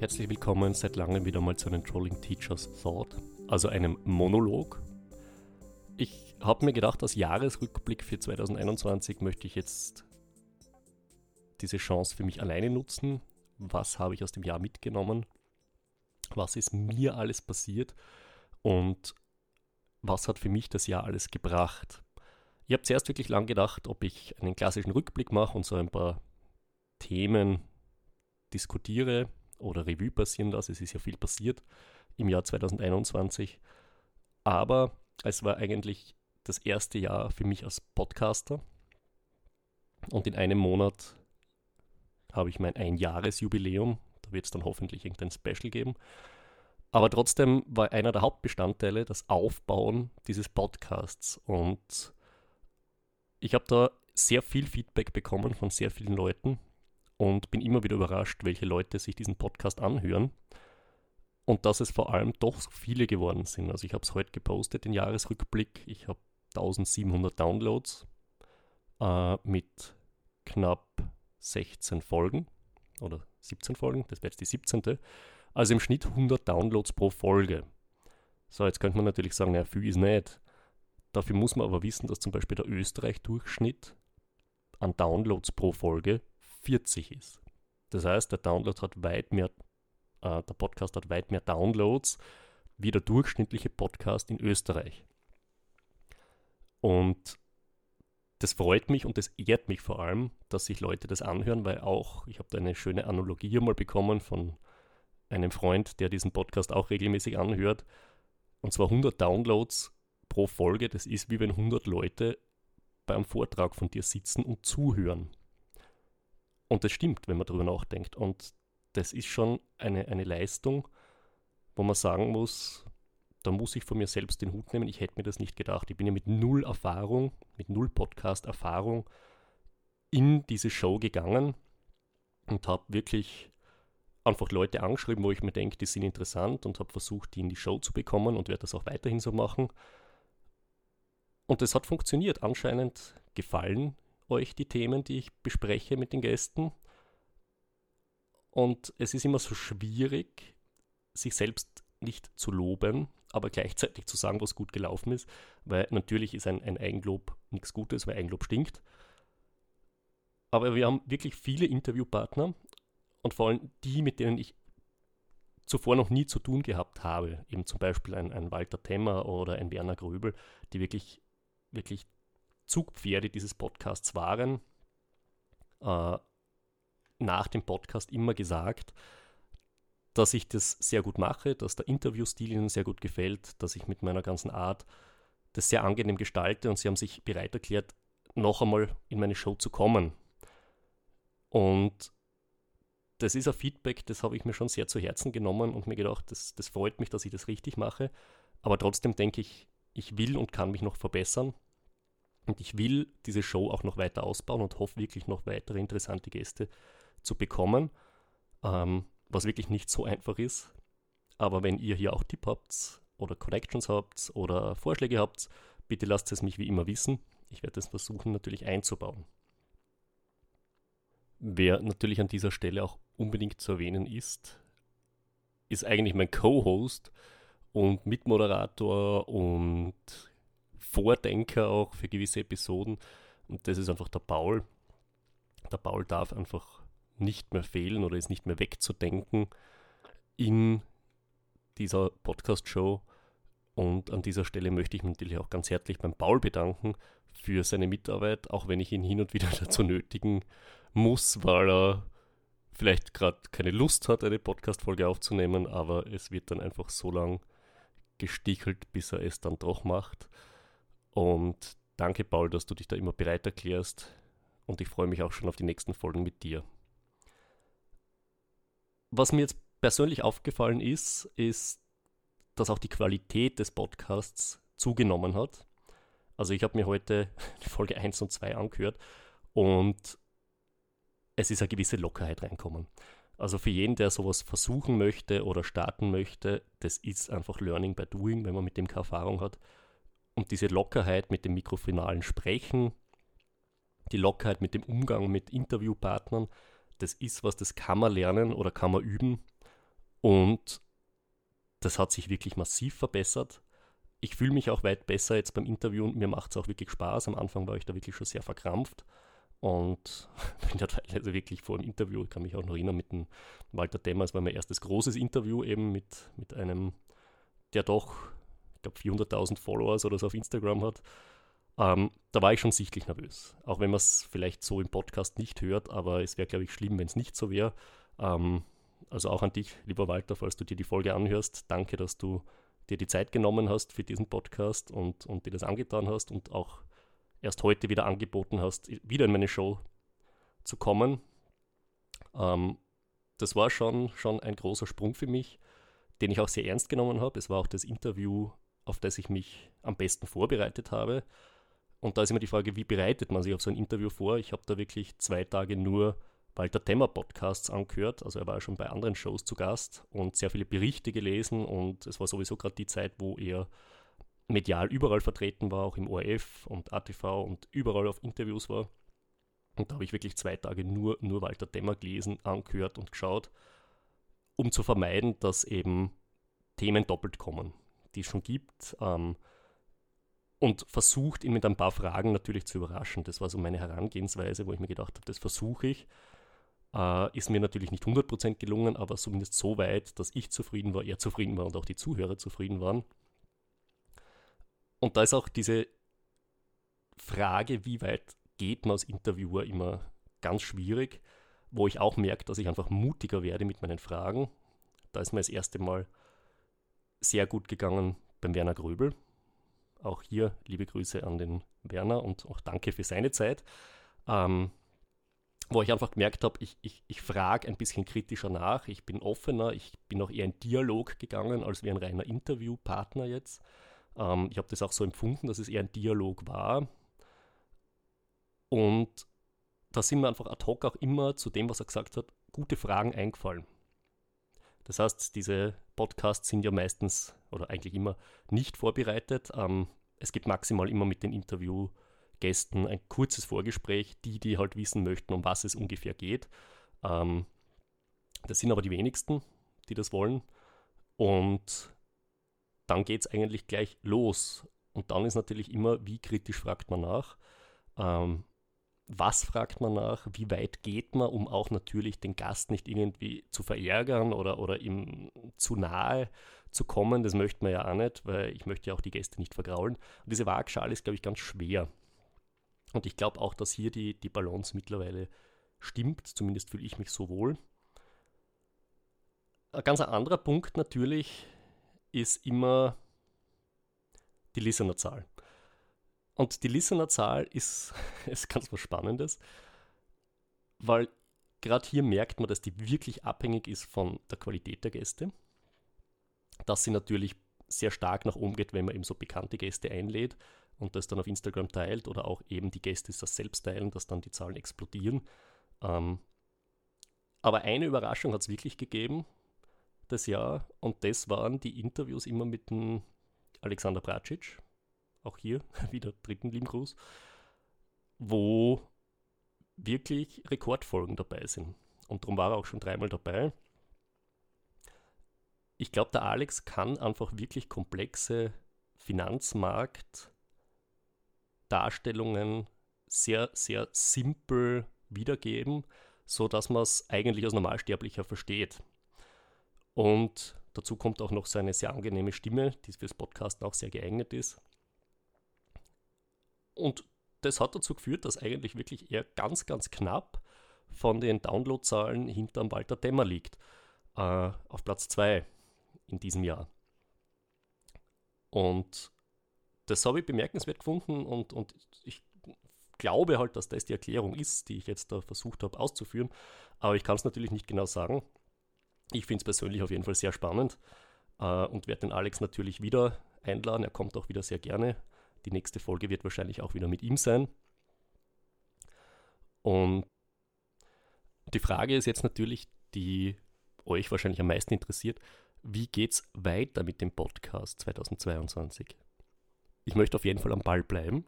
Herzlich willkommen seit langem wieder mal zu einem Trolling Teachers Thought, also einem Monolog. Ich habe mir gedacht, als Jahresrückblick für 2021 möchte ich jetzt diese Chance für mich alleine nutzen. Was habe ich aus dem Jahr mitgenommen? Was ist mir alles passiert? Und was hat für mich das Jahr alles gebracht? Ich habe zuerst wirklich lang gedacht, ob ich einen klassischen Rückblick mache und so ein paar Themen diskutiere oder Revue passieren lasse. Es ist ja viel passiert im Jahr 2021. Aber es war eigentlich das erste Jahr für mich als Podcaster. Und in einem Monat habe ich mein Einjahresjubiläum. Da wird es dann hoffentlich irgendein Special geben. Aber trotzdem war einer der Hauptbestandteile das Aufbauen dieses Podcasts. Und ich habe da sehr viel Feedback bekommen von sehr vielen Leuten und bin immer wieder überrascht, welche Leute sich diesen Podcast anhören. Und dass es vor allem doch so viele geworden sind. Also ich habe es heute gepostet, den Jahresrückblick. Ich habe 1700 Downloads äh, mit knapp 16 Folgen oder 17 Folgen, das wäre jetzt die 17. Also im Schnitt 100 Downloads pro Folge. So, jetzt könnte man natürlich sagen, naja, viel ist nicht. Dafür muss man aber wissen, dass zum Beispiel der Österreich-Durchschnitt an Downloads pro Folge 40 ist. Das heißt, der Download hat weit mehr, äh, der Podcast hat weit mehr Downloads wie der durchschnittliche Podcast in Österreich. Und das freut mich und das ehrt mich vor allem, dass sich Leute das anhören, weil auch, ich habe da eine schöne Analogie mal bekommen von einem Freund, der diesen Podcast auch regelmäßig anhört. Und zwar 100 Downloads pro Folge, das ist wie wenn 100 Leute beim Vortrag von dir sitzen und zuhören. Und das stimmt, wenn man darüber nachdenkt. Und das ist schon eine, eine Leistung, wo man sagen muss, da muss ich von mir selbst den Hut nehmen. Ich hätte mir das nicht gedacht. Ich bin ja mit null Erfahrung, mit null Podcast-Erfahrung in diese Show gegangen und habe wirklich einfach Leute angeschrieben, wo ich mir denke, die sind interessant und habe versucht, die in die Show zu bekommen und werde das auch weiterhin so machen. Und das hat funktioniert. Anscheinend gefallen euch die Themen, die ich bespreche mit den Gästen. Und es ist immer so schwierig, sich selbst nicht zu loben, aber gleichzeitig zu sagen, was gut gelaufen ist, weil natürlich ist ein, ein Eigenlob nichts Gutes, weil Eigenlob stinkt. Aber wir haben wirklich viele Interviewpartner und vor allem die, mit denen ich zuvor noch nie zu tun gehabt habe, eben zum Beispiel ein, ein Walter Temmer oder ein Werner Gröbel, die wirklich, wirklich Zugpferde dieses Podcasts waren, äh, nach dem Podcast immer gesagt, dass ich das sehr gut mache, dass der Interviewstil ihnen sehr gut gefällt, dass ich mit meiner ganzen Art das sehr angenehm gestalte und sie haben sich bereit erklärt, noch einmal in meine Show zu kommen. Und das ist ein Feedback, das habe ich mir schon sehr zu Herzen genommen und mir gedacht, das, das freut mich, dass ich das richtig mache. Aber trotzdem denke ich, ich will und kann mich noch verbessern. Und ich will diese Show auch noch weiter ausbauen und hoffe wirklich noch weitere interessante Gäste zu bekommen. Ähm, was wirklich nicht so einfach ist. Aber wenn ihr hier auch Tipp habt oder Connections habt oder Vorschläge habt, bitte lasst es mich wie immer wissen. Ich werde es versuchen natürlich einzubauen. Wer natürlich an dieser Stelle auch unbedingt zu erwähnen ist, ist eigentlich mein Co-Host und Mitmoderator und Vordenker auch für gewisse Episoden. Und das ist einfach der Paul. Der Paul darf einfach nicht mehr fehlen oder ist nicht mehr wegzudenken in dieser Podcast-Show. Und an dieser Stelle möchte ich mich natürlich auch ganz herzlich beim Paul bedanken für seine Mitarbeit, auch wenn ich ihn hin und wieder dazu nötigen muss, weil er vielleicht gerade keine Lust hat, eine Podcast-Folge aufzunehmen, aber es wird dann einfach so lang gestichelt, bis er es dann doch macht. Und danke, Paul, dass du dich da immer bereit erklärst. Und ich freue mich auch schon auf die nächsten Folgen mit dir was mir jetzt persönlich aufgefallen ist, ist, dass auch die Qualität des Podcasts zugenommen hat. Also ich habe mir heute Folge 1 und 2 angehört und es ist eine gewisse Lockerheit reinkommen. Also für jeden, der sowas versuchen möchte oder starten möchte, das ist einfach Learning by Doing, wenn man mit dem keine Erfahrung hat. Und diese Lockerheit mit dem mikrofinalen Sprechen, die Lockerheit mit dem Umgang mit Interviewpartnern, das ist was, das kann man lernen oder kann man üben. Und das hat sich wirklich massiv verbessert. Ich fühle mich auch weit besser jetzt beim Interview und mir macht es auch wirklich Spaß. Am Anfang war ich da wirklich schon sehr verkrampft und bin da teilweise wirklich vor dem Interview, ich kann mich auch noch erinnern, mit dem Walter Demmer, es war mein erstes großes Interview eben mit, mit einem, der doch, ich glaube, 400.000 Followers oder so auf Instagram hat. Ähm, da war ich schon sichtlich nervös. Auch wenn man es vielleicht so im Podcast nicht hört, aber es wäre, glaube ich, schlimm, wenn es nicht so wäre. Ähm, also auch an dich, lieber Walter, falls du dir die Folge anhörst. Danke, dass du dir die Zeit genommen hast für diesen Podcast und, und dir das angetan hast und auch erst heute wieder angeboten hast, wieder in meine Show zu kommen. Ähm, das war schon, schon ein großer Sprung für mich, den ich auch sehr ernst genommen habe. Es war auch das Interview, auf das ich mich am besten vorbereitet habe. Und da ist immer die Frage, wie bereitet man sich auf so ein Interview vor? Ich habe da wirklich zwei Tage nur Walter Temmer Podcasts angehört. Also er war schon bei anderen Shows zu Gast und sehr viele Berichte gelesen und es war sowieso gerade die Zeit, wo er medial überall vertreten war, auch im ORF und ATV und überall auf Interviews war. Und da habe ich wirklich zwei Tage nur, nur Walter Demmer gelesen, angehört und geschaut, um zu vermeiden, dass eben Themen doppelt kommen, die es schon gibt. Ähm, und versucht, ihn mit ein paar Fragen natürlich zu überraschen. Das war so meine Herangehensweise, wo ich mir gedacht habe, das versuche ich. Äh, ist mir natürlich nicht 100% gelungen, aber zumindest so weit, dass ich zufrieden war, er zufrieden war und auch die Zuhörer zufrieden waren. Und da ist auch diese Frage, wie weit geht man als Interviewer immer ganz schwierig, wo ich auch merke, dass ich einfach mutiger werde mit meinen Fragen. Da ist mir das erste Mal sehr gut gegangen beim Werner Gröbel. Auch hier liebe Grüße an den Werner und auch danke für seine Zeit. Ähm, wo ich einfach gemerkt habe, ich, ich, ich frage ein bisschen kritischer nach, ich bin offener, ich bin auch eher in Dialog gegangen, als wie ein reiner Interviewpartner jetzt. Ähm, ich habe das auch so empfunden, dass es eher ein Dialog war. Und da sind mir einfach ad hoc auch immer zu dem, was er gesagt hat, gute Fragen eingefallen. Das heißt, diese Podcasts sind ja meistens oder eigentlich immer nicht vorbereitet. Ähm, es gibt maximal immer mit den Interviewgästen ein kurzes Vorgespräch, die, die halt wissen möchten, um was es ungefähr geht. Ähm, das sind aber die wenigsten, die das wollen. Und dann geht es eigentlich gleich los. Und dann ist natürlich immer, wie kritisch fragt man nach? Ähm, was fragt man nach? Wie weit geht man, um auch natürlich den Gast nicht irgendwie zu verärgern oder, oder ihm zu nahe zu kommen? Das möchte man ja auch nicht, weil ich möchte ja auch die Gäste nicht vergraulen. Und diese Waagschale ist, glaube ich, ganz schwer. Und ich glaube auch, dass hier die, die Balance mittlerweile stimmt. Zumindest fühle ich mich so wohl. Ein ganz anderer Punkt natürlich ist immer die Listenerzahl. Und die Listenerzahl ist, ist ganz was Spannendes, weil gerade hier merkt man, dass die wirklich abhängig ist von der Qualität der Gäste. Dass sie natürlich sehr stark nach oben geht, wenn man eben so bekannte Gäste einlädt und das dann auf Instagram teilt oder auch eben die Gäste das selbst teilen, dass dann die Zahlen explodieren. Ähm, aber eine Überraschung hat es wirklich gegeben, das Jahr und das waren die Interviews immer mit dem Alexander Bracic, auch hier wieder dritten lieben Gruß, wo wirklich Rekordfolgen dabei sind. Und darum war er auch schon dreimal dabei. Ich glaube, der Alex kann einfach wirklich komplexe Finanzmarktdarstellungen sehr, sehr simpel wiedergeben, so dass man es eigentlich als Normalsterblicher versteht. Und dazu kommt auch noch seine sehr angenehme Stimme, die fürs Podcasten auch sehr geeignet ist. Und das hat dazu geführt, dass eigentlich wirklich er ganz, ganz knapp von den Downloadzahlen hinterm Walter Dämmer liegt. Äh, auf Platz 2 in diesem Jahr. Und das habe ich bemerkenswert gefunden und, und ich glaube halt, dass das die Erklärung ist, die ich jetzt da versucht habe auszuführen. Aber ich kann es natürlich nicht genau sagen. Ich finde es persönlich auf jeden Fall sehr spannend äh, und werde den Alex natürlich wieder einladen. Er kommt auch wieder sehr gerne. Die nächste Folge wird wahrscheinlich auch wieder mit ihm sein. Und die Frage ist jetzt natürlich, die euch wahrscheinlich am meisten interessiert, wie geht es weiter mit dem Podcast 2022? Ich möchte auf jeden Fall am Ball bleiben.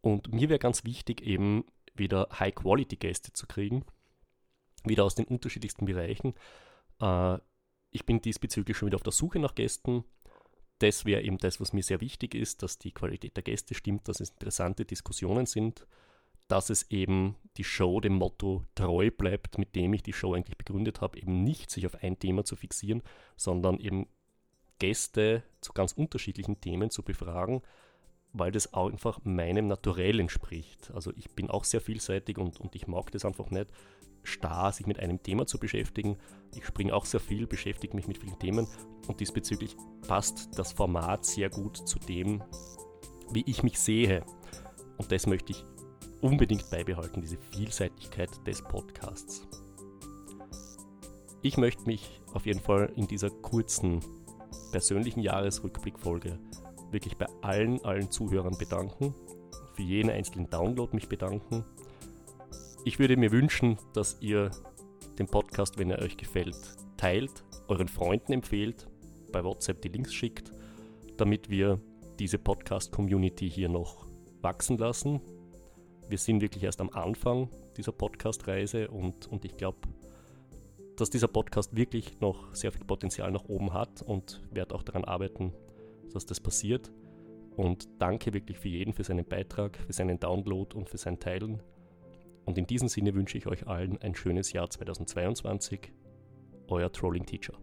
Und mir wäre ganz wichtig, eben wieder High-Quality-Gäste zu kriegen, wieder aus den unterschiedlichsten Bereichen, äh, Ich bin diesbezüglich schon wieder auf der Suche nach Gästen. Das wäre eben das, was mir sehr wichtig ist, dass die Qualität der Gäste stimmt, dass es interessante Diskussionen sind, dass es eben die Show dem Motto treu bleibt, mit dem ich die Show eigentlich begründet habe, eben nicht sich auf ein Thema zu fixieren, sondern eben Gäste zu ganz unterschiedlichen Themen zu befragen, weil das einfach meinem Naturell entspricht. Also ich bin auch sehr vielseitig und, und ich mag das einfach nicht, starr sich mit einem Thema zu beschäftigen. Ich springe auch sehr viel, beschäftige mich mit vielen Themen und diesbezüglich passt das Format sehr gut zu dem, wie ich mich sehe. Und das möchte ich unbedingt beibehalten, diese Vielseitigkeit des Podcasts. Ich möchte mich auf jeden Fall in dieser kurzen persönlichen Jahresrückblickfolge wirklich bei allen, allen Zuhörern bedanken, für jeden einzelnen Download mich bedanken. Ich würde mir wünschen, dass ihr den Podcast, wenn er euch gefällt, teilt, euren Freunden empfehlt, bei WhatsApp die Links schickt, damit wir diese Podcast-Community hier noch wachsen lassen. Wir sind wirklich erst am Anfang dieser Podcast-Reise und, und ich glaube, dass dieser Podcast wirklich noch sehr viel Potenzial nach oben hat und werde auch daran arbeiten, dass das passiert. Und danke wirklich für jeden für seinen Beitrag, für seinen Download und für sein Teilen. Und in diesem Sinne wünsche ich euch allen ein schönes Jahr 2022. Euer Trolling Teacher.